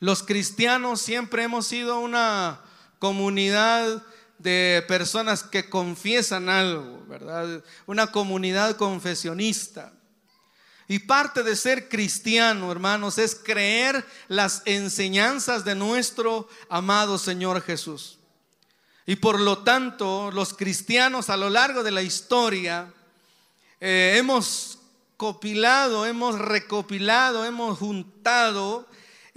Los cristianos siempre hemos sido una comunidad de personas que confiesan algo, ¿verdad? Una comunidad confesionista. Y parte de ser cristiano, hermanos, es creer las enseñanzas de nuestro amado Señor Jesús. Y por lo tanto, los cristianos a lo largo de la historia eh, hemos copilado, hemos recopilado, hemos juntado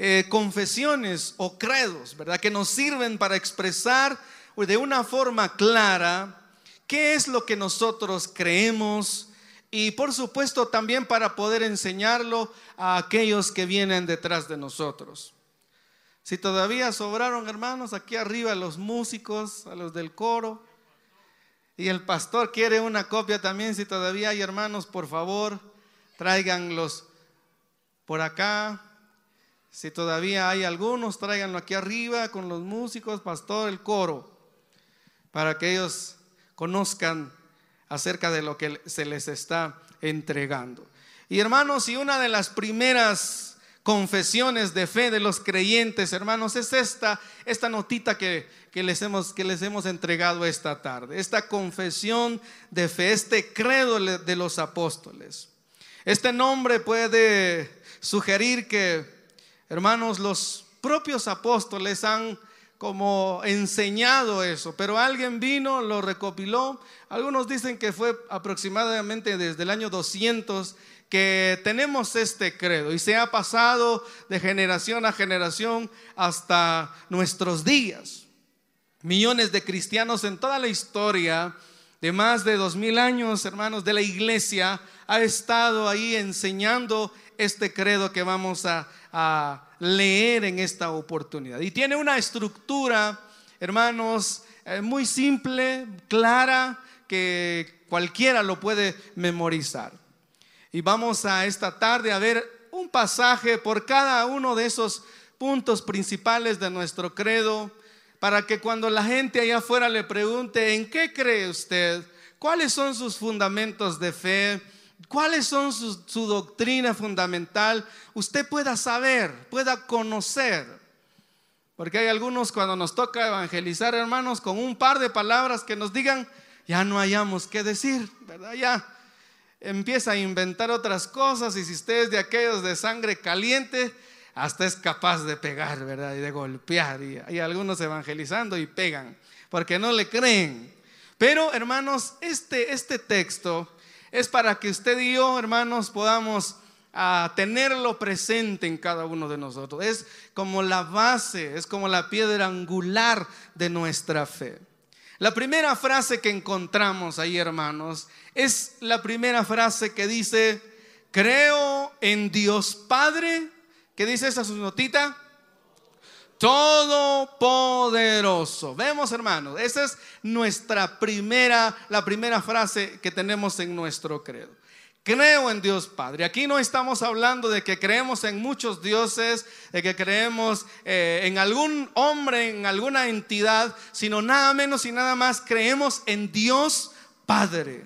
eh, confesiones o credos, ¿verdad? Que nos sirven para expresar de una forma clara qué es lo que nosotros creemos y por supuesto también para poder enseñarlo a aquellos que vienen detrás de nosotros. Si todavía sobraron hermanos aquí arriba los músicos, a los del coro, y el pastor quiere una copia también, si todavía hay hermanos, por favor, tráiganlos por acá. Si todavía hay algunos, tráiganlo aquí arriba con los músicos, pastor, el coro, para que ellos conozcan acerca de lo que se les está entregando. Y hermanos, y una de las primeras confesiones de fe de los creyentes, hermanos, es esta, esta notita que, les hemos, que les hemos entregado esta tarde, esta confesión de fe, este credo de los apóstoles. Este nombre puede sugerir que, hermanos, los propios apóstoles han como enseñado eso, pero alguien vino, lo recopiló. Algunos dicen que fue aproximadamente desde el año 200 que tenemos este credo y se ha pasado de generación a generación hasta nuestros días. Millones de cristianos en toda la historia de más de dos mil años, hermanos, de la iglesia, ha estado ahí enseñando este credo que vamos a, leer en esta oportunidad. Y tiene una estructura, hermanos, eh, muy simple, clara, que cualquiera lo puede memorizar. Y vamos a esta tarde a ver un pasaje por cada uno de esos puntos principales de nuestro credo, para que cuando la gente allá afuera le pregunte, ¿en qué cree usted? ¿Cuáles son sus fundamentos de fe? cuáles son su, doctrina fundamental, usted pueda saber, pueda conocer. Porque hay algunos cuando nos toca evangelizar, hermanos, con un par de palabras que nos digan, ya no hayamos qué decir, ¿verdad? Ya empieza a inventar otras cosas y si usted es de aquellos de sangre caliente, hasta es capaz de pegar, ¿verdad? Y de golpear. Y hay algunos evangelizando y pegan, porque no le creen. Pero, hermanos, este, este texto es para que usted y yo, hermanos, podamos ah, tenerlo presente en cada uno de nosotros. Es como la base, es como la piedra angular de nuestra fe. La primera frase que encontramos ahí, hermanos, es la primera frase que dice, creo en Dios Padre. ¿Qué dice esa su notita? todopoderoso. Vemos, hermanos, esa es nuestra primera, la primera frase que tenemos en nuestro credo. Creo en Dios Padre. Aquí no estamos hablando de que creemos en muchos dioses, de que creemos eh, en algún hombre, en alguna entidad, sino nada menos y nada más creemos en Dios Padre.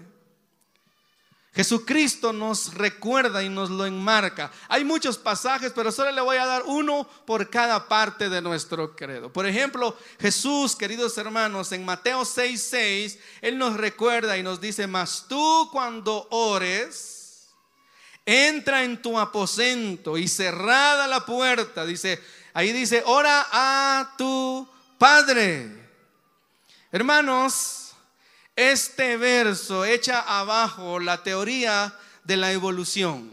Jesucristo nos recuerda y nos lo enmarca. Hay muchos pasajes, pero solo le voy a dar uno por cada parte de nuestro credo. Por ejemplo, Jesús, queridos hermanos, en Mateo 6:6, 6, Él nos recuerda y nos dice, mas tú cuando ores, entra en tu aposento y cerrada la puerta, dice, ahí dice, ora a tu Padre. Hermanos, este verso echa abajo la teoría de la evolución.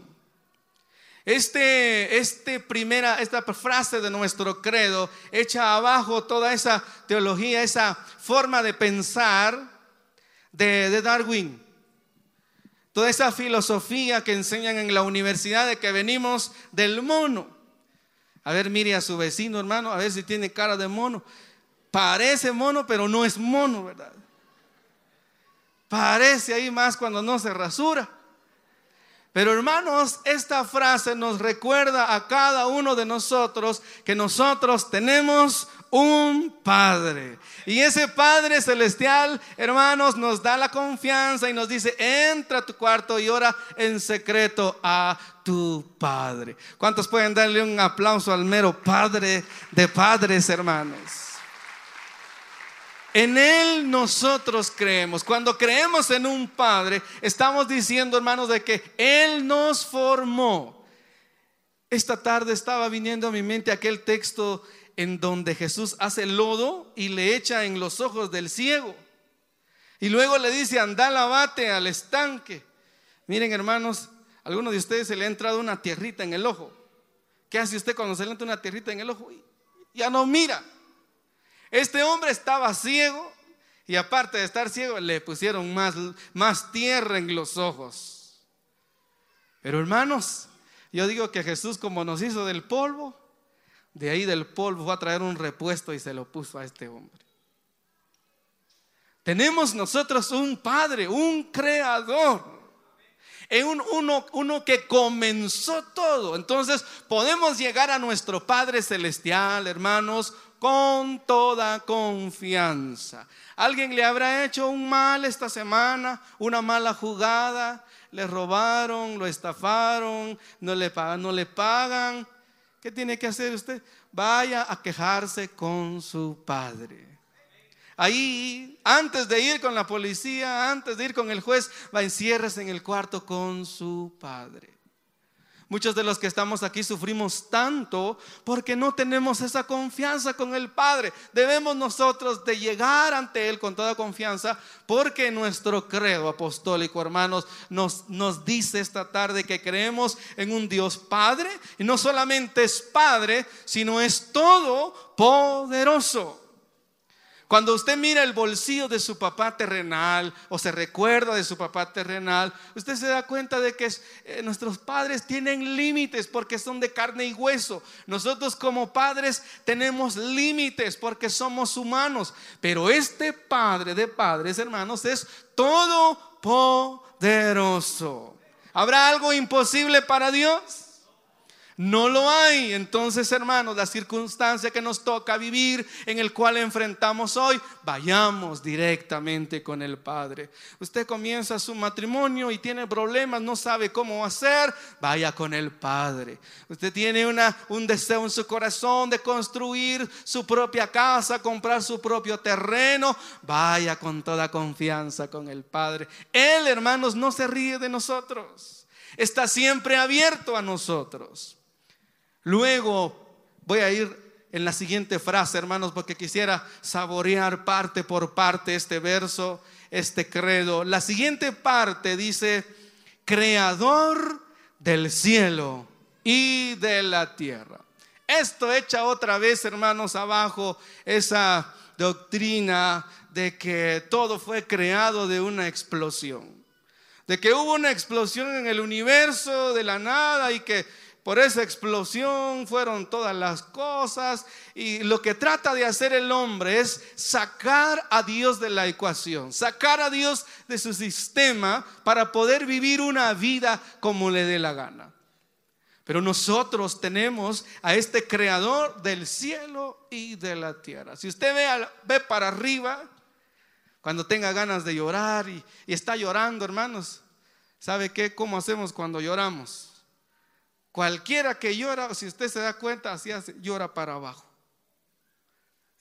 Este, este primera, esta frase de nuestro credo echa abajo toda esa teología, esa forma de pensar de, de Darwin. Toda esa filosofía que enseñan en la universidad de que venimos del mono. A ver, mire a su vecino, hermano, a ver si tiene cara de mono. Parece mono, pero no es mono, ¿verdad? Parece ahí más cuando no se rasura. Pero hermanos, esta frase nos recuerda a cada uno de nosotros que nosotros tenemos un Padre. Y ese Padre celestial, hermanos, nos da la confianza y nos dice, entra a tu cuarto y ora en secreto a tu Padre. ¿Cuántos pueden darle un aplauso al mero Padre de padres, hermanos? En Él nosotros creemos. Cuando creemos en un Padre, estamos diciendo, hermanos, de que Él nos formó. Esta tarde estaba viniendo a mi mente aquel texto en donde Jesús hace lodo y le echa en los ojos del ciego. Y luego le dice, anda, lavate al estanque. Miren, hermanos, a alguno de ustedes se le ha entrado una tierrita en el ojo. ¿Qué hace usted cuando se le entra una tierrita en el ojo? Ya no mira. Este hombre estaba ciego y aparte de estar ciego le pusieron más, más tierra en los ojos. Pero hermanos, yo digo que Jesús como nos hizo del polvo, de ahí del polvo fue a traer un repuesto y se lo puso a este hombre. Tenemos nosotros un Padre, un Creador. Un, uno, uno que comenzó todo. Entonces podemos llegar a nuestro Padre Celestial, hermanos, con toda confianza. ¿Alguien le habrá hecho un mal esta semana? ¿Una mala jugada? ¿Le robaron? ¿Lo estafaron? ¿No le pagan? ¿No le pagan? ¿Qué tiene que hacer usted? Vaya a quejarse con su padre. Ahí, antes de ir con la policía, antes de ir con el juez, va enciérrese en el cuarto con su padre. Muchos de los que estamos aquí sufrimos tanto porque no tenemos esa confianza con el Padre. Debemos nosotros de llegar ante Él con toda confianza porque nuestro credo apostólico, hermanos, nos, nos dice esta tarde que creemos en un Dios Padre y no solamente es Padre, sino es todo poderoso. Cuando usted mira el bolsillo de su papá terrenal o se recuerda de su papá terrenal, usted se da cuenta de que eh, nuestros padres tienen límites porque son de carne y hueso. Nosotros como padres tenemos límites porque somos humanos. Pero este Padre de padres, hermanos, es todopoderoso. ¿Habrá algo imposible para Dios? No lo hay. Entonces, hermanos, la circunstancia que nos toca vivir, en el cual enfrentamos hoy, vayamos directamente con el Padre. Usted comienza su matrimonio y tiene problemas, no sabe cómo hacer, vaya con el Padre. Usted tiene una, un deseo en su corazón de construir su propia casa, comprar su propio terreno, vaya con toda confianza con el Padre. Él, hermanos, no se ríe de nosotros. Está siempre abierto a nosotros. Luego voy a ir en la siguiente frase, hermanos, porque quisiera saborear parte por parte este verso, este credo. La siguiente parte dice, creador del cielo y de la tierra. Esto echa otra vez, hermanos, abajo esa doctrina de que todo fue creado de una explosión. De que hubo una explosión en el universo de la nada y que por esa explosión fueron todas las cosas y lo que trata de hacer el hombre es sacar a Dios de la ecuación, sacar a Dios de su sistema para poder vivir una vida como le dé la gana. Pero nosotros tenemos a este creador del cielo y de la tierra. Si usted ve, ve para arriba, cuando tenga ganas de llorar y, y está llorando, hermanos, ¿sabe qué? ¿Cómo hacemos cuando lloramos? Cualquiera que llora, si usted se da cuenta, así hace, llora para abajo,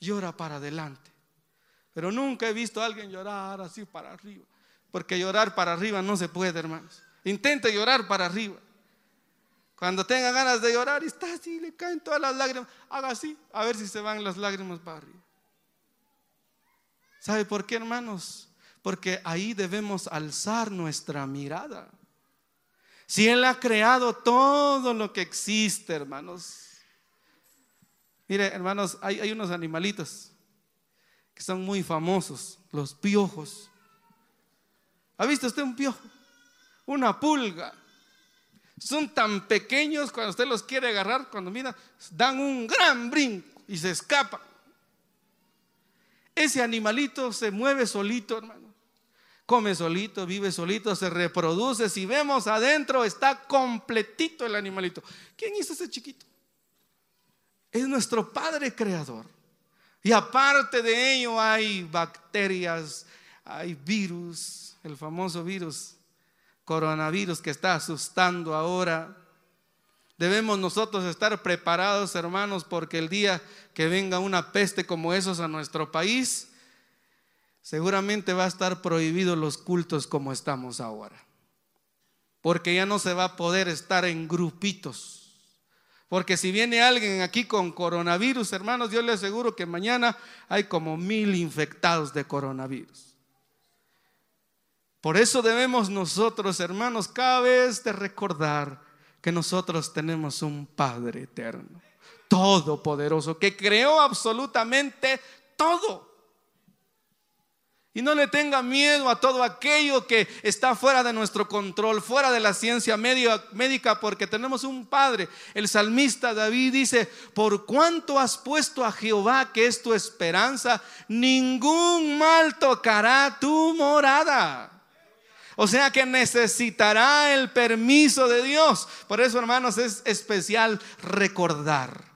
llora para adelante. Pero nunca he visto a alguien llorar así para arriba, porque llorar para arriba no se puede, hermanos. Intente llorar para arriba. Cuando tenga ganas de llorar está así, le caen todas las lágrimas, haga así, a ver si se van las lágrimas para arriba. ¿Sabe por qué, hermanos? Porque ahí debemos alzar nuestra mirada. Si Él ha creado todo lo que existe, hermanos. Mire, hermanos, hay, unos animalitos que son muy famosos, los piojos. ¿Ha visto usted un piojo? Una pulga. Son tan pequeños cuando usted los quiere agarrar, cuando mira, dan un gran brinco y se escapan. Ese animalito se mueve solito, hermano. Come solito, vive solito, se reproduce. Si vemos adentro, está completito el animalito. ¿Quién hizo ese chiquito? Es nuestro Padre Creador. Y aparte de ello hay bacterias, hay virus, el famoso virus, coronavirus que está asustando ahora. Debemos nosotros estar preparados, hermanos, porque el día que venga una peste como esos a nuestro país, seguramente va a estar prohibido los cultos como estamos ahora. Porque ya no se va a poder estar en grupitos porque si viene alguien aquí con coronavirus, hermanos, yo le aseguro que mañana hay como mil infectados de coronavirus. Por eso debemos nosotros, hermanos, cada vez de recordar que nosotros tenemos un Padre eterno, todopoderoso, que creó absolutamente todo. Y no le tenga miedo a todo aquello que está fuera de nuestro control, fuera de la ciencia médica, porque tenemos un Padre. El salmista David dice, por cuanto has puesto a Jehová, que es tu esperanza, ningún mal tocará tu morada. O sea que necesitará el permiso de Dios. Por eso, hermanos, es especial recordar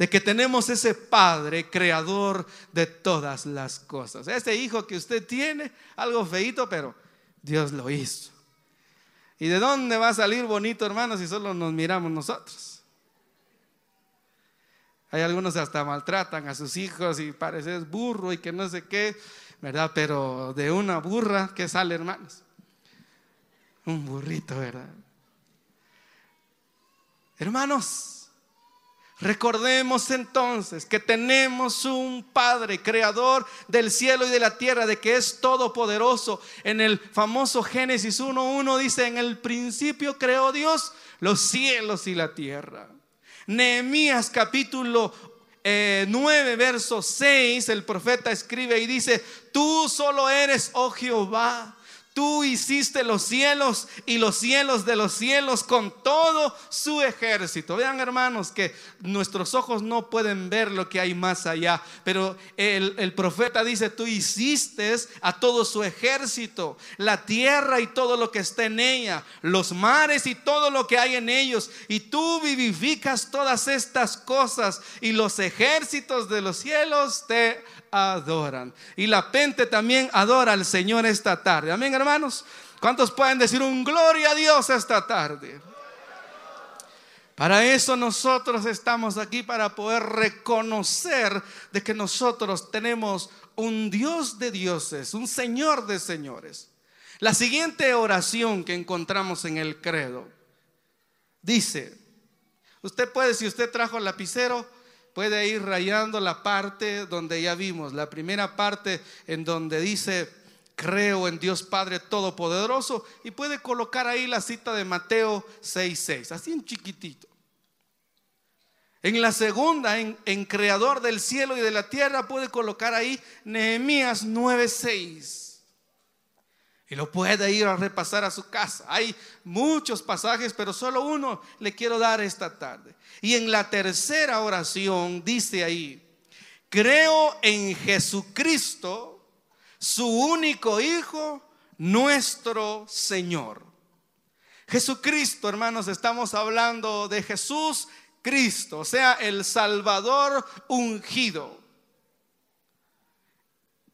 de que tenemos ese Padre creador de todas las cosas. Ese hijo que usted tiene, algo feito, pero Dios lo hizo. ¿Y de dónde va a salir bonito, hermano, si solo nos miramos nosotros? Hay algunos hasta maltratan a sus hijos y pareces burro y que no sé qué, ¿verdad? Pero de una burra, ¿qué sale, hermanos? Un burrito, ¿verdad? Hermanos, Recordemos entonces que tenemos un Padre, creador del cielo y de la tierra, de que es todopoderoso. En el famoso Génesis 1.1 dice, en el principio creó Dios los cielos y la tierra. Nehemías capítulo 9, eh, verso 6, el profeta escribe y dice, tú solo eres, oh Jehová Tú hiciste los cielos y los cielos de los cielos con todo su ejército. Vean hermanos que nuestros ojos no pueden ver lo que hay más allá, pero el, profeta dice, tú hiciste a todo su ejército, la tierra y todo lo que está en ella, los mares y todo lo que hay en ellos, y tú vivificas todas estas cosas y los ejércitos de los cielos te adoran. Y la gente también adora al Señor esta tarde. Amén, hermanos. ¿Cuántos pueden decir un gloria a Dios esta tarde? Para eso nosotros estamos aquí, para poder reconocer de que nosotros tenemos un Dios de dioses, un Señor de señores. La siguiente oración que encontramos en el credo dice, usted puede, si usted trajo el lapicero, puede ir rayando la parte donde ya vimos, la primera parte en donde dice, creo en Dios Padre Todopoderoso, y puede colocar ahí la cita de Mateo 6.6, así en chiquitito. En la segunda, en, en, Creador del cielo y de la tierra, puede colocar ahí Nehemías 9.6. Y lo puede ir a repasar a su casa. Hay muchos pasajes, pero solo uno le quiero dar esta tarde. Y en la tercera oración dice ahí, creo en Jesucristo, su único Hijo, nuestro Señor. Jesucristo, hermanos, estamos hablando de Jesús Cristo, o sea, el Salvador ungido.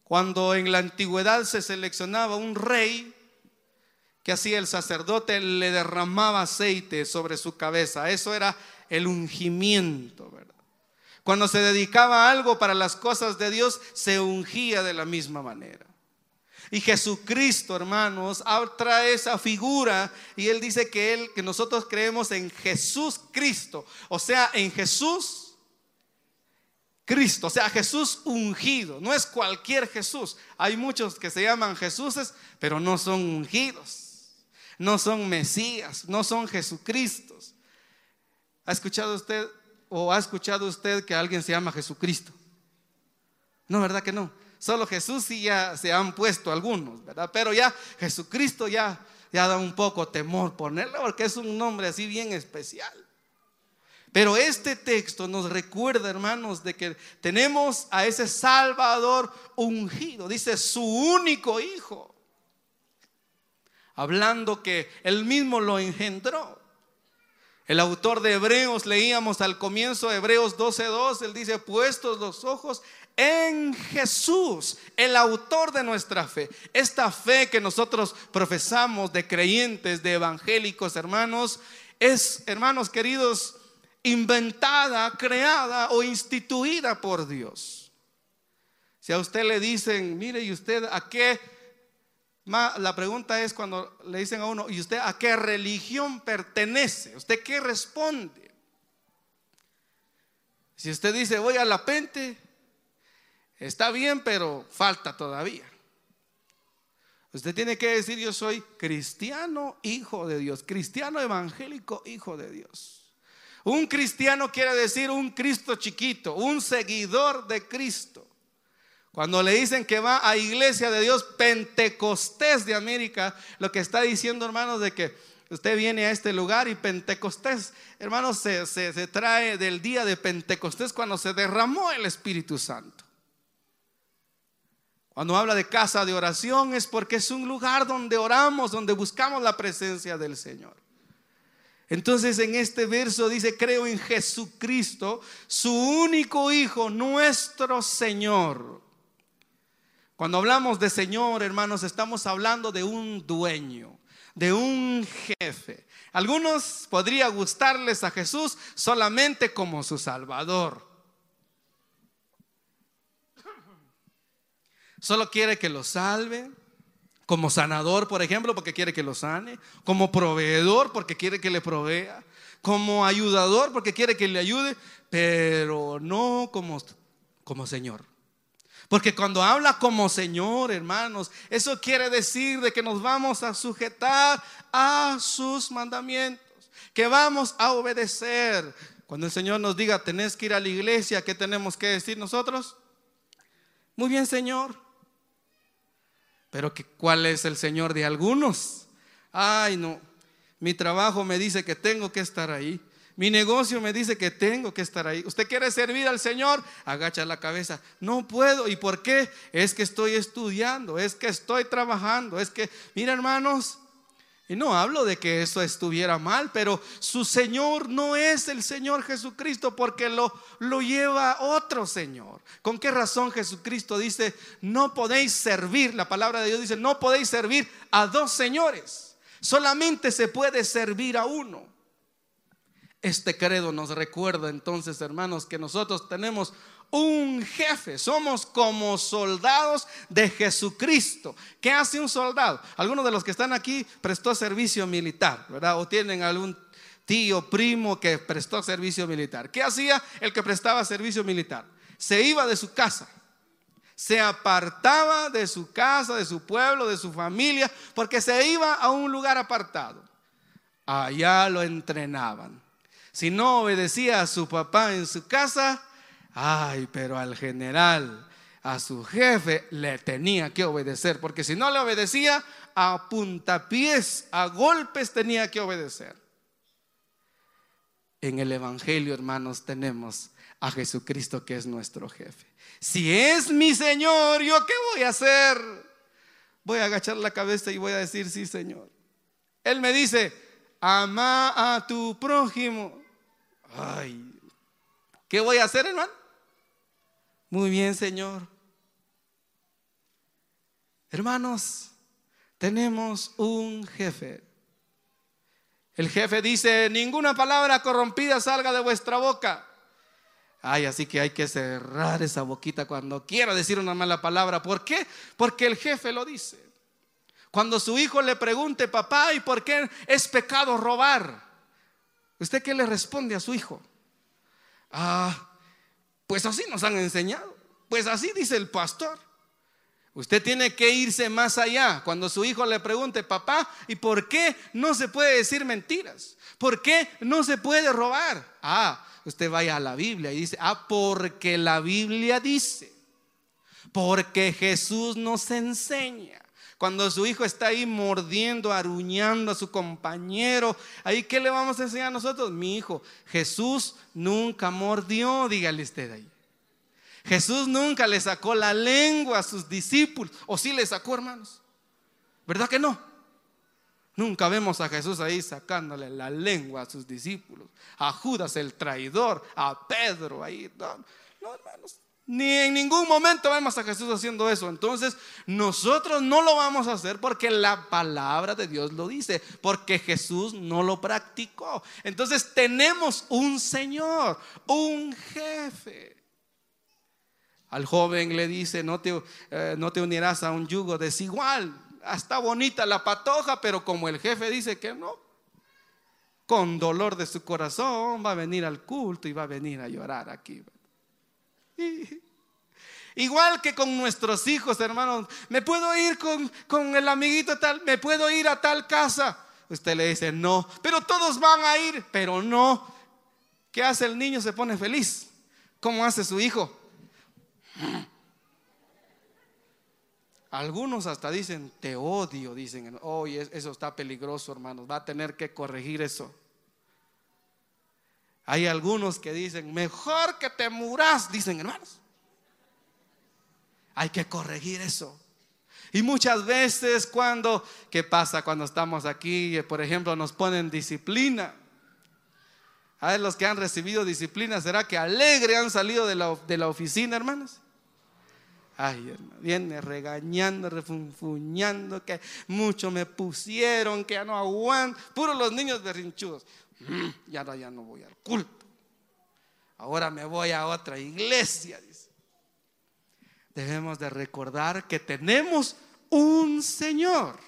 Cuando en la antigüedad se seleccionaba un rey, que hacía el sacerdote? Le derramaba aceite sobre su cabeza. Eso era el ungimiento, ¿verdad? Cuando se dedicaba a algo para las cosas de Dios, se ungía de la misma manera. Y Jesucristo, hermanos, trae esa figura y él dice que él que nosotros creemos en Jesús Cristo, o sea, en Jesús Cristo, o sea, Jesús ungido, no es cualquier Jesús. Hay muchos que se llaman Jesuses, pero no son ungidos, no son Mesías, no son Jesucristos. ¿Ha escuchado usted o ha escuchado usted que alguien se llama Jesucristo? No, ¿verdad que no? Solo Jesús sí ya se han puesto algunos, ¿verdad? Pero ya Jesucristo ya, ya da un poco temor ponerlo porque es un nombre así bien especial. Pero este texto nos recuerda, hermanos, de que tenemos a ese Salvador ungido, dice su único hijo. hablando que él mismo lo engendró. El autor de Hebreos, leíamos al comienzo Hebreos 12:2, él dice, puestos los ojos en Jesús, el autor de nuestra fe. Esta fe que nosotros profesamos de creyentes, de evangélicos, hermanos, es, hermanos queridos, inventada, creada o instituida por Dios. Si a usted le dicen, mire, ¿y usted a qué? La pregunta es cuando le dicen a uno, ¿y usted a qué religión pertenece? ¿Usted qué responde? Si usted dice, voy a la pente, está bien, pero falta todavía. Usted tiene que decir, yo soy cristiano, hijo de Dios, cristiano evangélico, hijo de Dios. Un cristiano quiere decir un Cristo chiquito, un seguidor de Cristo. Cuando le dicen que va a iglesia de Dios Pentecostés de América, lo que está diciendo, hermanos, de que usted viene a este lugar y Pentecostés, hermanos, se, se trae del día de Pentecostés cuando se derramó el Espíritu Santo. Cuando habla de casa de oración es porque es un lugar donde oramos, donde buscamos la presencia del Señor. Entonces en este verso dice, creo en Jesucristo, su único Hijo, nuestro Señor. Cuando hablamos de Señor, hermanos, estamos hablando de un dueño, de un jefe. Algunos podría gustarles a Jesús solamente como su Salvador. Solo quiere que lo salve, como sanador, por ejemplo, porque quiere que lo sane. Como proveedor, porque quiere que le provea. Como ayudador, porque quiere que le ayude. Pero no como, como Señor. Porque cuando habla como Señor, hermanos, eso quiere decir de que nos vamos a sujetar a sus mandamientos. Que vamos a obedecer. Cuando el Señor nos diga, tenés que ir a la iglesia, ¿qué tenemos que decir nosotros? Muy bien, Señor. Pero que, ¿cuál es el Señor de algunos? Ay, no. Mi trabajo me dice que tengo que estar ahí. Mi negocio me dice que tengo que estar ahí. ¿Usted quiere servir al Señor? Agacha la cabeza. No puedo. ¿Y por qué? Es que estoy estudiando, es que estoy trabajando, es que, mira hermanos, y no hablo de que eso estuviera mal, pero su Señor no es el Señor Jesucristo porque lo, lo lleva otro Señor. ¿Con qué razón Jesucristo dice, no podéis servir? La palabra de Dios dice, no podéis servir a dos señores. Solamente se puede servir a uno. Este credo nos recuerda entonces, hermanos, que nosotros tenemos un jefe, somos como soldados de Jesucristo. ¿Qué hace un soldado? Algunos de los que están aquí prestó servicio militar, ¿verdad? O tienen algún tío, primo que prestó servicio militar. ¿Qué hacía el que prestaba servicio militar? Se iba de su casa, se apartaba de su casa, de su pueblo, de su familia, porque se iba a un lugar apartado. Allá lo entrenaban. Si no obedecía a su papá en su casa, Ay, pero al general, a su jefe, le tenía que obedecer, porque si no le obedecía, a puntapiés, a golpes tenía que obedecer. En el Evangelio, hermanos, tenemos a Jesucristo que es nuestro jefe. Si es mi Señor, ¿yo qué voy a hacer? Voy a agachar la cabeza y voy a decir, sí, Señor. Él me dice, ama a tu prójimo. Ay, ¿qué voy a hacer, hermano? Muy bien, Señor. Hermanos, tenemos un jefe. El jefe dice, ninguna palabra corrompida salga de vuestra boca. Ay, así que hay que cerrar esa boquita cuando quiera decir una mala palabra. ¿Por qué? Porque el jefe lo dice. Cuando su hijo le pregunte, papá, ¿y por qué es pecado robar? ¿Usted qué le responde a su hijo? Ah, pues así nos han enseñado. Pues así dice el pastor. Usted tiene que irse más allá. Cuando su hijo le pregunte, papá, ¿y por qué no se puede decir mentiras? ¿Por qué no se puede robar? Ah, usted vaya a la Biblia y dice, ah, porque la Biblia dice, porque Jesús nos enseña. Cuando su hijo está ahí mordiendo, aruñando a su compañero, ahí ¿qué le vamos a enseñar a nosotros? Mi hijo, Jesús nunca mordió, dígale usted ahí. Jesús nunca le sacó la lengua a sus discípulos, o sí le sacó, hermanos. ¿Verdad que no? Nunca vemos a Jesús ahí sacándole la lengua a sus discípulos, a Judas el traidor, a Pedro ahí. No, no hermanos, ni en ningún momento vemos a Jesús haciendo eso. Entonces, nosotros no lo vamos a hacer porque la palabra de Dios lo dice, porque Jesús no lo practicó. Entonces, tenemos un Señor, un jefe. Al joven le dice, no te, eh, no te unirás a un yugo desigual. Está bonita la patoja, pero como el jefe dice que no, con dolor de su corazón va a venir al culto y va a venir a llorar aquí. Igual que con nuestros hijos, hermanos, me puedo ir con, con el amiguito tal, me puedo ir a tal casa. Usted le dice, no, pero todos van a ir, pero no. ¿Qué hace el niño? Se pone feliz. ¿Cómo hace su hijo? Algunos hasta dicen, te odio, dicen, oye, eso está peligroso, hermanos, va a tener que corregir eso. Hay algunos que dicen, mejor que te muras, dicen hermanos. Hay que corregir eso. Y muchas veces cuando, ¿qué pasa cuando estamos aquí? Por ejemplo, nos ponen disciplina. A ver, los que han recibido disciplina, ¿será que alegre han salido de la, de la oficina, hermanos? Ay, hermano, viene regañando, refunfuñando, que mucho me pusieron, que ya no aguanto. Puros los niños berrinchudos. Mm, ya no, ya no voy al culto. Ahora me voy a otra iglesia. Debemos de recordar que tenemos un Señor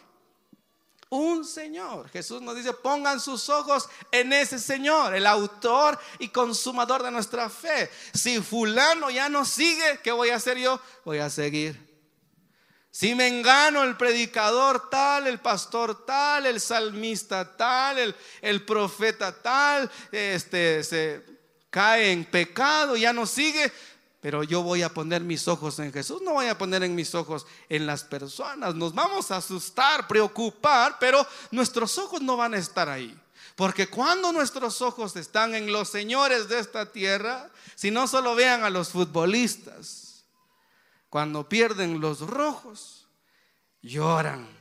un Señor. Jesús nos dice, pongan sus ojos en ese Señor, el autor y consumador de nuestra fe. Si fulano ya no sigue, ¿qué voy a hacer yo? Voy a seguir. Si me engano el predicador tal, el pastor tal, el salmista tal, el, profeta tal, este se cae en pecado, ya no sigue, pero yo voy a poner mis ojos en Jesús, no voy a poner en mis ojos en las personas. Nos vamos a asustar, preocupar, pero nuestros ojos no van a estar ahí. Porque cuando nuestros ojos están en los señores de esta tierra, si no solo vean a los futbolistas, cuando pierden los rojos, lloran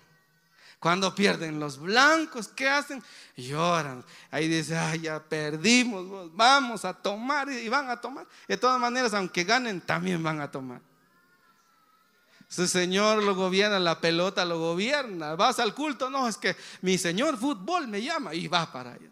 cuando pierden los blancos, ¿qué hacen? Lloran. Ahí dice, ay, ya perdimos, vamos a tomar y van a tomar. De todas maneras, aunque ganen, también van a tomar. Su Señor lo gobierna, la pelota lo gobierna. Vas al culto, no, es que mi Señor fútbol me llama y va para allá.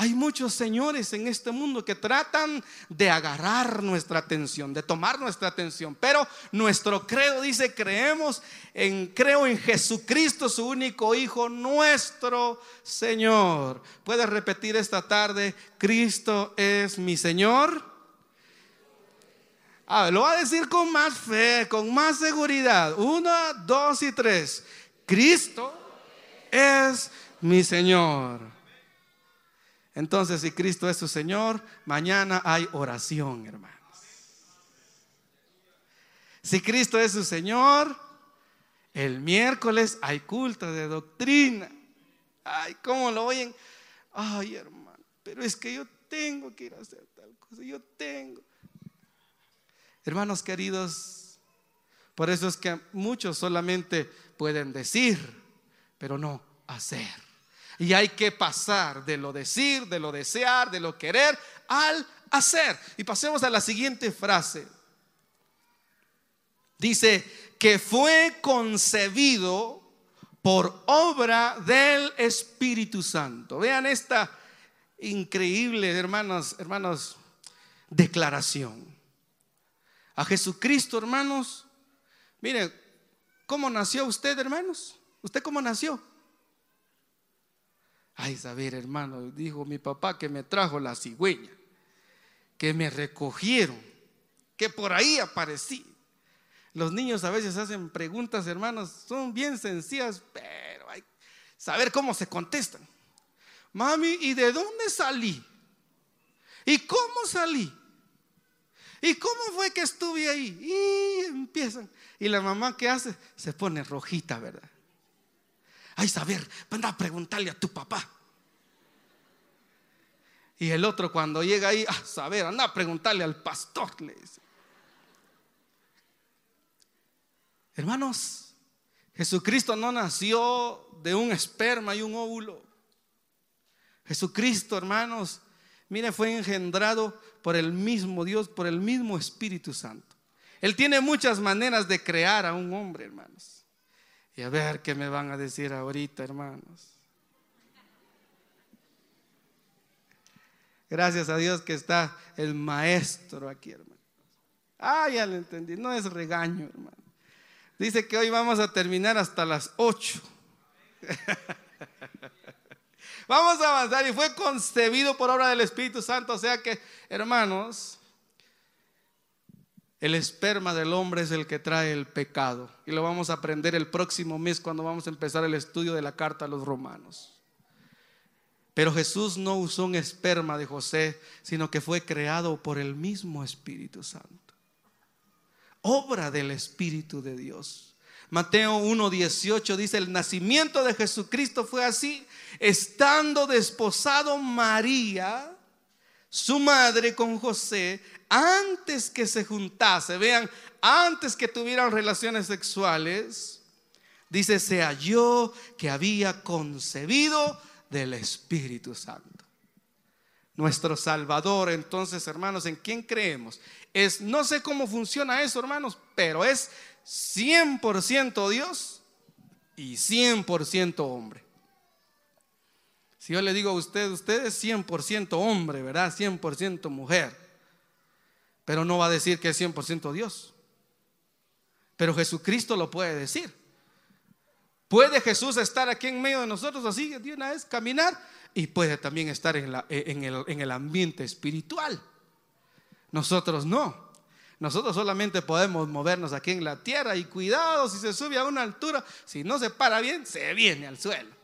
Hay muchos señores en este mundo que tratan de agarrar nuestra atención, de tomar nuestra atención, pero nuestro credo dice, creemos en creo en Jesucristo, su único hijo, nuestro Señor. ¿Puedes repetir esta tarde, Cristo es mi Señor? Ah, lo va a decir con más fe, con más seguridad. Uno, dos y tres. Cristo es mi Señor. Entonces, si Cristo es su Señor, mañana hay oración, hermanos. Si Cristo es su Señor, el miércoles hay culto de doctrina. Ay, ¿cómo lo oyen? Ay, hermano, pero es que yo tengo que ir a hacer tal cosa, yo tengo. Hermanos queridos, por eso es que muchos solamente pueden decir, pero no hacer. Y hay que pasar de lo decir, de lo desear, de lo querer, al hacer. Y pasemos a la siguiente frase. Dice que fue concebido por obra del Espíritu Santo. Vean esta increíble, hermanos, hermanos, declaración. A Jesucristo, hermanos. Mire, ¿cómo nació usted, hermanos? ¿Usted cómo nació? Ay, saber, hermano, dijo mi papá que me trajo la cigüeña, que me recogieron, que por ahí aparecí. Los niños a veces hacen preguntas, hermanos, son bien sencillas, pero hay saber cómo se contestan. Mami, ¿y de dónde salí? ¿Y cómo salí? ¿Y cómo fue que estuve ahí? Y empiezan. Y la mamá, ¿qué hace? Se pone rojita, ¿verdad? Ay, saber, anda a preguntarle a tu papá. Y el otro cuando llega ahí, a saber, anda a preguntarle al pastor, le dice. Hermanos, Jesucristo no nació de un esperma y un óvulo. Jesucristo, hermanos, mire, fue engendrado por el mismo Dios, por el mismo Espíritu Santo. Él tiene muchas maneras de crear a un hombre, hermanos. Y a ver qué me van a decir ahorita, hermanos. Gracias a Dios que está el maestro aquí, hermano. Ah, ya lo entendí. No es regaño, hermano. Dice que hoy vamos a terminar hasta las 8. vamos a avanzar y fue concebido por obra del Espíritu Santo. O sea que, hermanos, el esperma del hombre es el que trae el pecado. Y lo vamos a aprender el próximo mes cuando vamos a empezar el estudio de la carta a los romanos. Pero Jesús no usó un esperma de José, sino que fue creado por el mismo Espíritu Santo. Obra del Espíritu de Dios. Mateo 1.18 dice, el nacimiento de Jesucristo fue así, estando desposado María, su madre con José, antes que se juntase, vean, antes que tuvieran relaciones sexuales, dice, se halló que había concebido del Espíritu Santo. Nuestro Salvador, entonces, hermanos, ¿en quién creemos? Es, no sé cómo funciona eso, hermanos, pero es 100% Dios y 100% hombre. Si yo le digo a usted, usted es 100% hombre, ¿verdad? 100% mujer. Pero no va a decir que es 100% Dios. Pero Jesucristo lo puede decir. Puede Jesús estar aquí en medio de nosotros así de una vez, caminar, y puede también estar en, el, en el ambiente espiritual. Nosotros no. Nosotros solamente podemos movernos aquí en la tierra y cuidado si se sube a una altura, si no se para bien, se viene al suelo.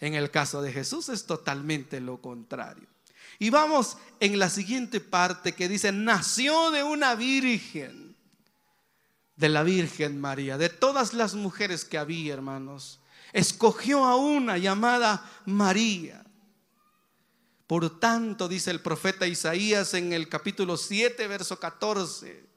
En el caso de Jesús es totalmente lo contrario. Y vamos en la siguiente parte que dice, nació de una virgen de la Virgen María, de todas las mujeres que había, hermanos, escogió a una llamada María. Por tanto, dice el profeta Isaías en el capítulo 7, verso 14,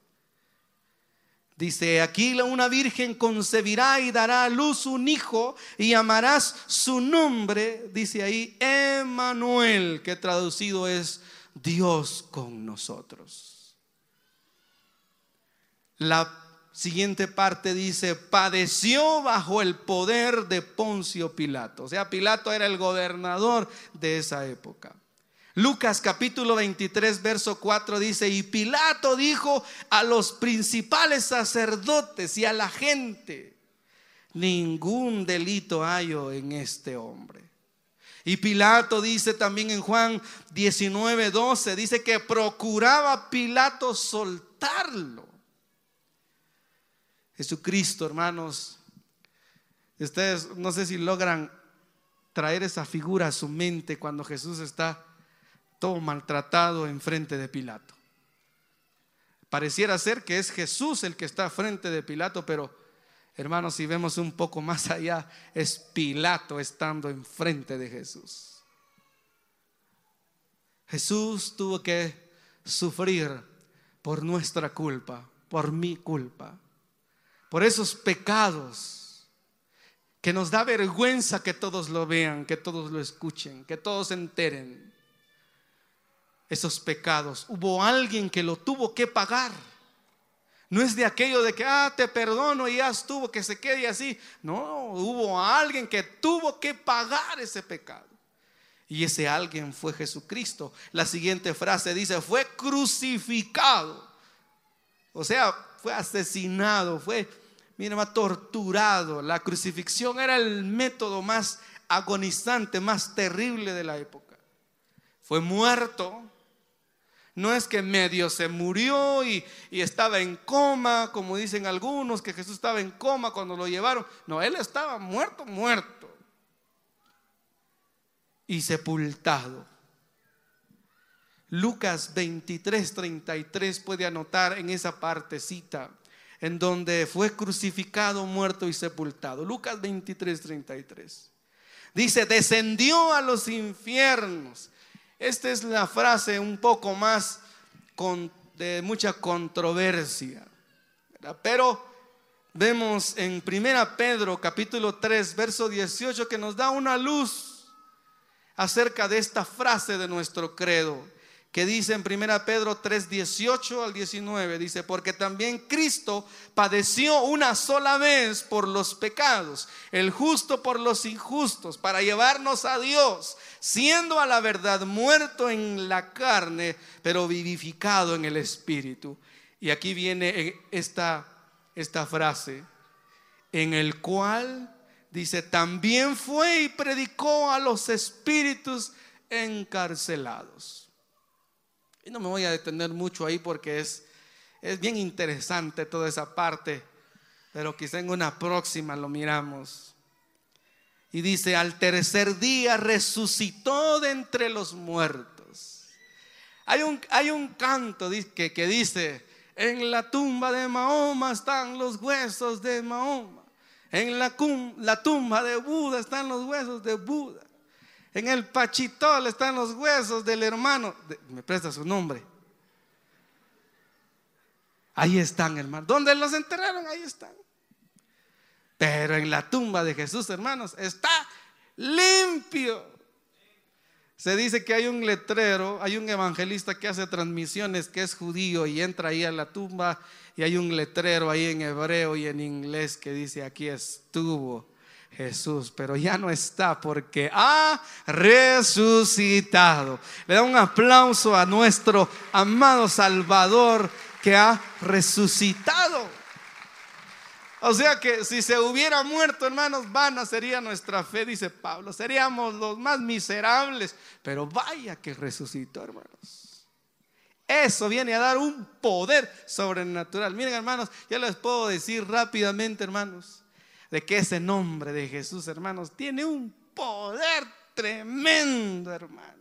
dice, aquí una virgen concebirá y dará a luz un hijo y amarás su nombre, dice ahí, Emanuel, que traducido es Dios con nosotros. La siguiente parte dice, padeció bajo el poder de Poncio Pilato. O sea, Pilato era el gobernador de esa época. Lucas capítulo 23, verso 4 dice, y Pilato dijo a los principales sacerdotes y a la gente, ningún delito hallo en este hombre. Y Pilato dice también en Juan 19, 12, dice que procuraba Pilato soltarlo Jesucristo, hermanos. Ustedes no sé si logran traer esa figura a su mente cuando Jesús está todo maltratado enfrente de Pilato. Pareciera ser que es Jesús el que está frente de Pilato, pero hermanos, si vemos un poco más allá, es Pilato estando enfrente de Jesús. Jesús tuvo que sufrir por nuestra culpa, por mi culpa por esos pecados que nos da vergüenza que todos lo vean, que todos lo escuchen, que todos se enteren. Esos pecados. Hubo alguien que lo tuvo que pagar. No es de aquello de que, ah, te perdono y ya estuvo, que se quede así. No, hubo alguien que tuvo que pagar ese pecado. Y ese alguien fue Jesucristo. La siguiente frase dice, fue crucificado. O sea, fue asesinado, fue Mira, más torturado. La crucifixión era el método más agonizante, más terrible de la época. Fue muerto. No es que medio se murió y, y, estaba en coma, como dicen algunos, que Jesús estaba en coma cuando lo llevaron. No, él estaba muerto, muerto. Y sepultado. Lucas 23, 33 puede anotar en esa partecita en donde fue crucificado, muerto y sepultado. Lucas 23, 33. Dice, descendió a los infiernos. Esta es la frase un poco más de mucha controversia. Pero vemos en Primera Pedro capítulo 3, verso 18 que nos da una luz acerca de esta frase de nuestro credo que dice en 1 Pedro 3, 18 al 19, dice, porque también Cristo padeció una sola vez por los pecados, el justo por los injustos, para llevarnos a Dios, siendo a la verdad muerto en la carne, pero vivificado en el Espíritu. Y aquí viene esta, esta frase, en el cual dice, también fue y predicó a los espíritus encarcelados. Y no me voy a detener mucho ahí porque es, es bien interesante toda esa parte, pero quizá en una próxima lo miramos. Y dice, al tercer día resucitó de entre los muertos. Hay un, hay un canto que, que dice, en la tumba de Mahoma están los huesos de Mahoma. En la, la tumba de Buda están los huesos de Buda. En el pachitol están los huesos del hermano. me presta su nombre. Ahí están, hermano. ¿Dónde los enterraron? Ahí están. Pero en la tumba de Jesús, hermanos, está limpio. Se dice que hay un letrero, hay un evangelista que hace transmisiones que es judío y entra ahí a la tumba y hay un letrero ahí en hebreo y en inglés que dice aquí estuvo Jesús, pero ya no está porque ha resucitado. Le da un aplauso a nuestro amado Salvador que ha resucitado. O sea que si se hubiera muerto, hermanos, vana sería nuestra fe, dice Pablo. Seríamos los más miserables. Pero vaya que resucitó, hermanos. Eso viene a dar un poder sobrenatural. Miren, hermanos, ya les puedo decir rápidamente, hermanos de que ese nombre de Jesús, hermanos, tiene un poder tremendo, hermanos.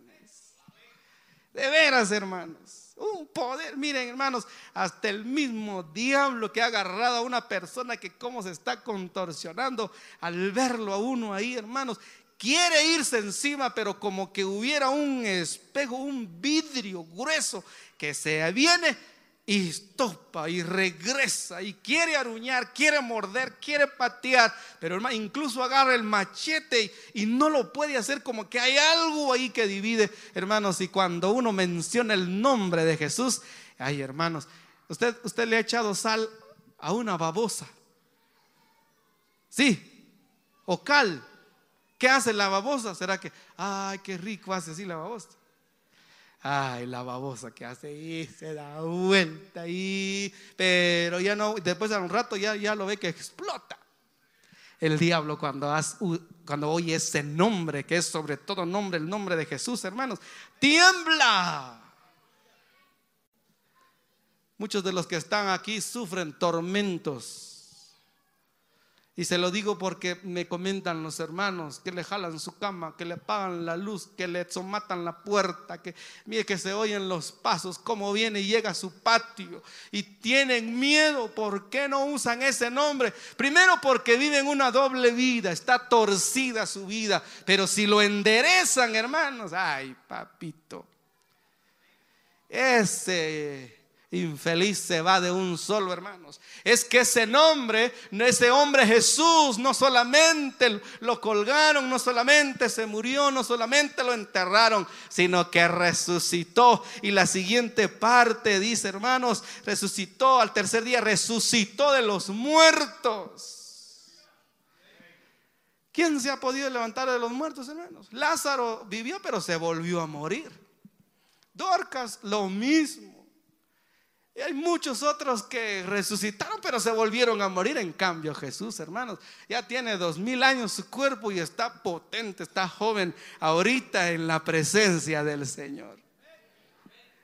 De veras, hermanos. Un poder, miren hermanos, hasta el mismo diablo que ha agarrado a una persona que cómo se está contorsionando al verlo a uno ahí, hermanos, quiere irse encima, pero como que hubiera un espejo, un vidrio grueso que se viene y topa y regresa y quiere aruñar, quiere morder, quiere patear, pero incluso agarra el machete y, no lo puede hacer como que hay algo ahí que divide, hermanos, y cuando uno menciona el nombre de Jesús, ay hermanos, usted, usted le ha echado sal a una babosa, sí, o cal, ¿qué hace la babosa? ¿Será que, ay, qué rico hace así la babosa? Ay, la babosa que hace y se da vuelta y pero ya no, después de un rato ya, ya lo ve que explota. El diablo cuando, cuando oye ese nombre, que es sobre todo nombre, el nombre de Jesús, hermanos, tiembla. Muchos de los que están aquí sufren tormentos y se lo digo porque me comentan los hermanos que le jalan su cama, que le apagan la luz, que le somatan la puerta, que mire que se oyen los pasos, cómo viene y llega a su patio. Y tienen miedo, ¿por qué no usan ese nombre? Primero porque viven una doble vida, está torcida su vida. Pero si lo enderezan, hermanos, ay, papito, ese infeliz se va de un solo, hermanos. Es que ese nombre, ese hombre Jesús, no solamente lo colgaron, no solamente se murió, no solamente lo enterraron, sino que resucitó. Y la siguiente parte dice, hermanos, resucitó al tercer día, resucitó de los muertos. ¿Quién se ha podido levantar de los muertos, hermanos? Lázaro vivió, pero se volvió a morir. Dorcas, lo mismo. Y hay muchos otros que resucitaron, pero se volvieron a morir. En cambio, Jesús, hermanos, ya tiene dos mil años su cuerpo y está potente, está joven ahorita en la presencia del Señor.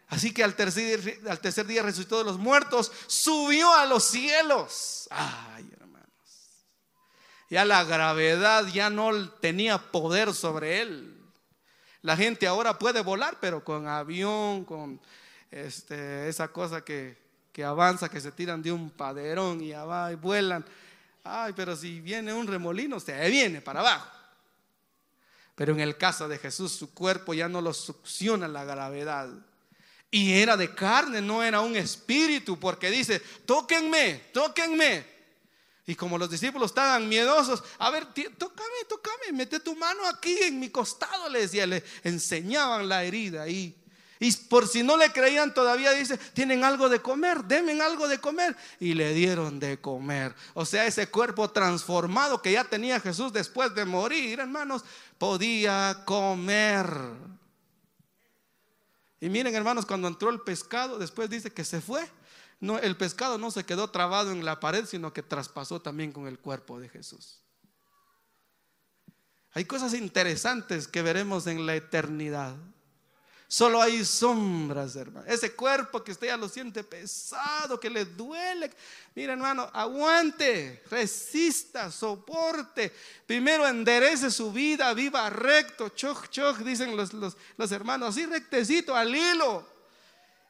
Así que al tercer, día resucitó de los muertos, subió a los cielos. Ay, hermanos. Ya la gravedad ya no tenía poder sobre él. La gente ahora puede volar, pero con avión, con este, esa cosa que, avanza, que se tiran de un paderón y, y vuelan. Ay, pero si viene un remolino, se viene para abajo. Pero en el caso de Jesús, su cuerpo ya no lo succiona la gravedad. Y era de carne, no era un espíritu, porque dice, tóquenme, tóquenme. Y como los discípulos estaban miedosos, a ver, tócame, tócame, mete tu mano aquí en mi costado, le decía, le enseñaban la herida ahí. Y por si no le creían todavía, dice, tienen algo de comer, denme algo de comer. Y le dieron de comer. O sea, ese cuerpo transformado que ya tenía Jesús después de morir, hermanos, podía comer. Y miren, hermanos, cuando entró el pescado, después dice que se fue. No, el pescado no se quedó trabado en la pared, sino que traspasó también con el cuerpo de Jesús. Hay cosas interesantes que veremos en la eternidad. Solo hay sombras, hermano. Ese cuerpo que usted ya lo siente pesado, que le duele. Mira, hermano, aguante, resista, soporte. Primero enderece su vida, viva recto, choc, choc, dicen los, los hermanos, así rectecito, al hilo.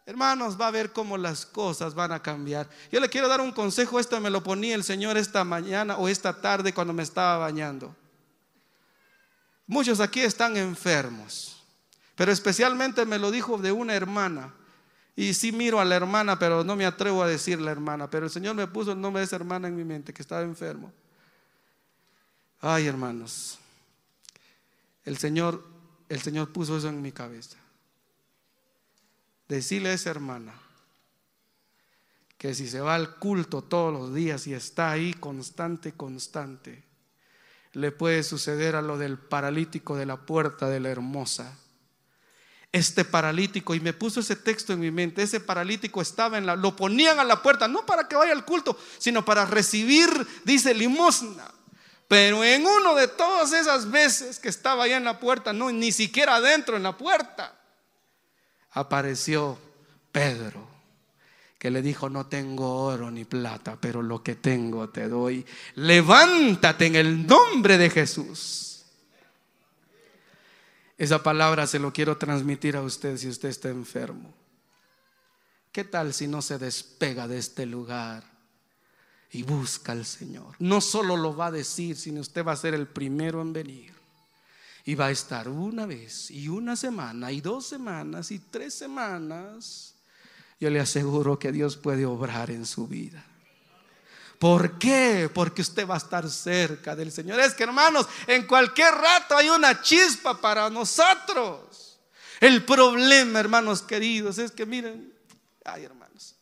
Hermanos, va a ver cómo las cosas van a cambiar. Yo le quiero dar un consejo, esto me lo ponía el Señor esta mañana o esta tarde cuando me estaba bañando. Muchos aquí están enfermos. Pero especialmente me lo dijo de una hermana. Y sí miro a la hermana, pero no me atrevo a decir la hermana. Pero el Señor me puso el nombre de esa hermana en mi mente, que estaba enfermo. Ay, hermanos. El Señor, el Señor puso eso en mi cabeza. Decirle a esa hermana que si se va al culto todos los días y está ahí constante, constante, le puede suceder a lo del paralítico de la puerta de la hermosa este paralítico y me puso ese texto en mi mente. Ese paralítico estaba en la, lo ponían a la puerta, no para que vaya al culto, sino para recibir, dice, limosna. Pero en uno de todas esas veces que estaba allá en la puerta, no, ni siquiera adentro en la puerta, apareció Pedro, que le dijo, no tengo oro ni plata, pero lo que tengo te doy. Levántate en el nombre de Jesús. Esa palabra se lo quiero transmitir a usted si usted está enfermo. ¿Qué tal si no se despega de este lugar y busca al Señor? No solo lo va a decir, sino usted va a ser el primero en venir. Y va a estar una vez, y una semana, y dos semanas, y tres semanas. Yo le aseguro que Dios puede obrar en su vida. ¿Por qué? Porque usted va a estar cerca del Señor. Es que hermanos, en cualquier rato hay una chispa para nosotros. El problema, hermanos queridos, es que miren, ay hermanos.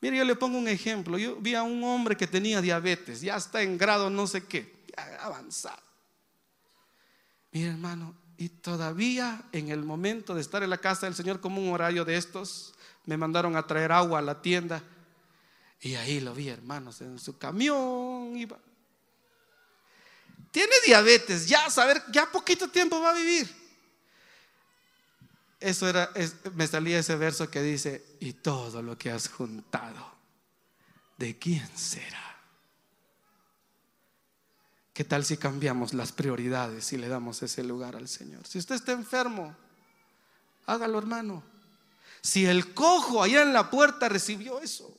Mire, yo le pongo un ejemplo. Yo vi a un hombre que tenía diabetes, ya está en grado no sé qué, avanzado. Mire, hermano, y todavía en el momento de estar en la casa del Señor como un horario de estos, me mandaron a traer agua a la tienda y ahí lo vi, hermanos, en su camión iba. Tiene diabetes, ya saber, ya poquito tiempo va a vivir. Eso era, me salía ese verso que dice, y todo lo que has juntado, ¿de quién será? ¿Qué tal si cambiamos las prioridades y le damos ese lugar al Señor? Si usted está enfermo, hágalo hermano. Si el cojo allá en la puerta recibió eso,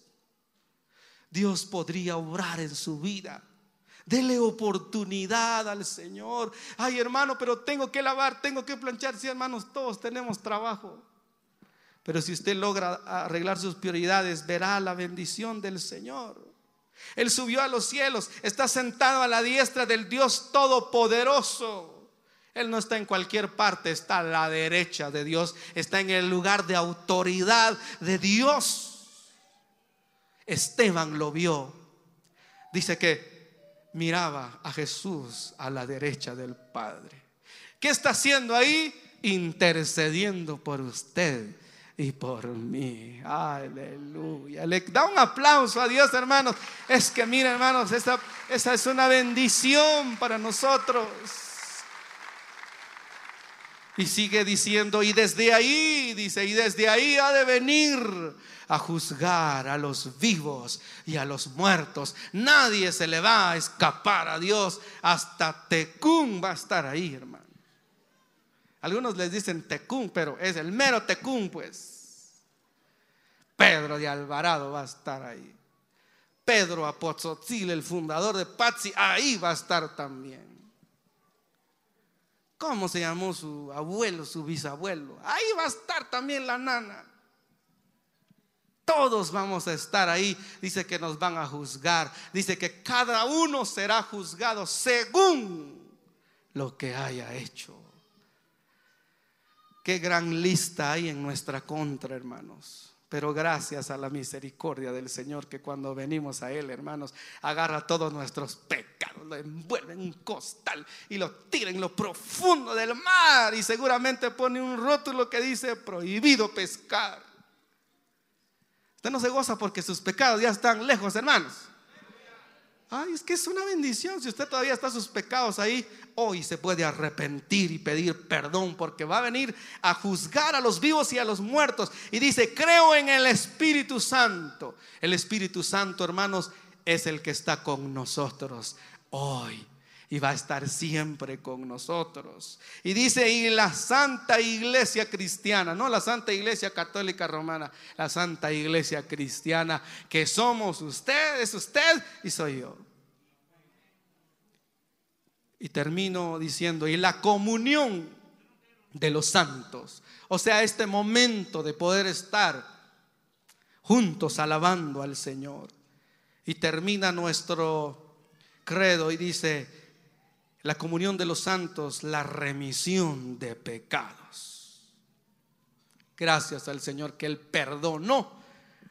Dios podría obrar en su vida. Dele oportunidad al Señor. Ay, hermano, pero tengo que lavar, tengo que planchar. Sí, hermanos, todos tenemos trabajo. Pero si usted logra arreglar sus prioridades, verá la bendición del Señor. Él subió a los cielos, está sentado a la diestra del Dios Todopoderoso. Él no está en cualquier parte, está a la derecha de Dios, está en el lugar de autoridad de Dios. Esteban lo vio. Dice que miraba a Jesús a la derecha del Padre. ¿Qué está haciendo ahí? Intercediendo por usted y por mí. Aleluya. Le da un aplauso a Dios, hermanos. Es que, mira, hermanos, esa, esa es una bendición para nosotros. Y sigue diciendo, y desde ahí, dice, y desde ahí ha de venir a juzgar a los vivos y a los muertos. Nadie se le va a escapar a Dios. Hasta Tecún va a estar ahí, hermano. Algunos les dicen Tecún, pero es el mero Tecún, pues. Pedro de Alvarado va a estar ahí. Pedro Apozotzil, el fundador de Patsi, ahí va a estar también. ¿Cómo se llamó su abuelo, su bisabuelo? Ahí va a estar también la nana todos vamos a estar ahí. Dice que nos van a juzgar. Dice que cada uno será juzgado según lo que haya hecho. Qué gran lista hay en nuestra contra, hermanos. Pero gracias a la misericordia del Señor que cuando venimos a Él, hermanos, agarra todos nuestros pecados, lo envuelve en un costal y lo tira en lo profundo del mar y seguramente pone un rótulo que dice prohibido pescar. Usted no se goza porque sus pecados ya están lejos, hermanos. Ay, es que es una bendición. Si usted todavía está sus pecados ahí, hoy se puede arrepentir y pedir perdón porque va a venir a juzgar a los vivos y a los muertos. Y dice, creo en el Espíritu Santo. El Espíritu Santo, hermanos, es el que está con nosotros hoy y va a estar siempre con nosotros. Y dice, y la Santa Iglesia Cristiana, no la Santa Iglesia Católica Romana, la Santa Iglesia Cristiana, que somos usted, es usted y soy yo. Y termino diciendo, y la comunión de los santos, o sea, este momento de poder estar juntos alabando al Señor. Y termina nuestro credo y dice, la comunión de los santos, la remisión de pecados. Gracias al Señor que Él perdonó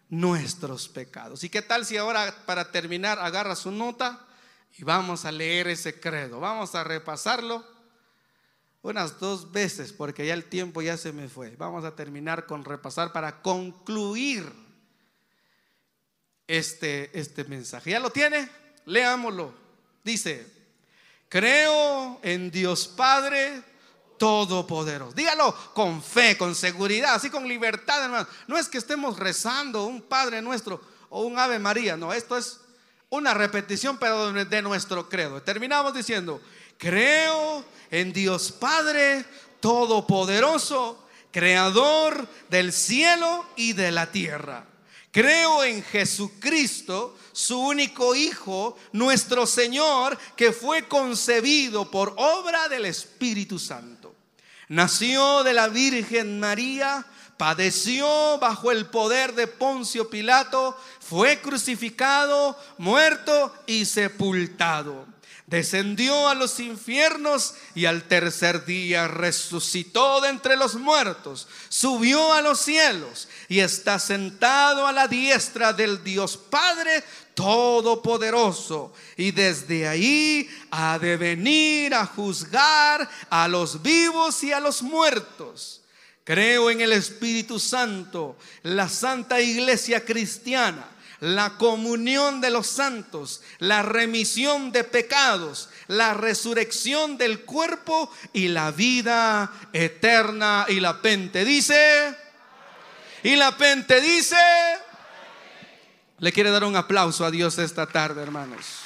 nuestros pecados. ¿Y qué tal si ahora para terminar agarra su nota y vamos a leer ese credo? Vamos a repasarlo unas dos veces porque ya el tiempo ya se me fue. Vamos a terminar con repasar para concluir este, este mensaje. ¿Ya lo tiene? Leámoslo. Dice, Creo en Dios Padre Todopoderoso. Dígalo con fe, con seguridad, así con libertad, hermano. No es que estemos rezando un Padre nuestro o un Ave María, no, esto es una repetición, pero de nuestro credo. Terminamos diciendo, creo en Dios Padre Todopoderoso, Creador del cielo y de la tierra Creo en Jesucristo, su único Hijo, nuestro Señor, que fue concebido por obra del Espíritu Santo. Nació de la Virgen María, padeció bajo el poder de Poncio Pilato, fue crucificado, muerto y sepultado. Descendió a los infiernos y al tercer día resucitó de entre los muertos, subió a los cielos y está sentado a la diestra del Dios Padre Todopoderoso. Y desde ahí ha de venir a juzgar a los vivos y a los muertos. Creo en el Espíritu Santo, la Santa Iglesia Cristiana la comunión de los santos, la remisión de pecados, la resurrección del cuerpo y la vida eterna. Y la pente dice, y la pente dice, le quiere dar un aplauso a Dios esta tarde, hermanos.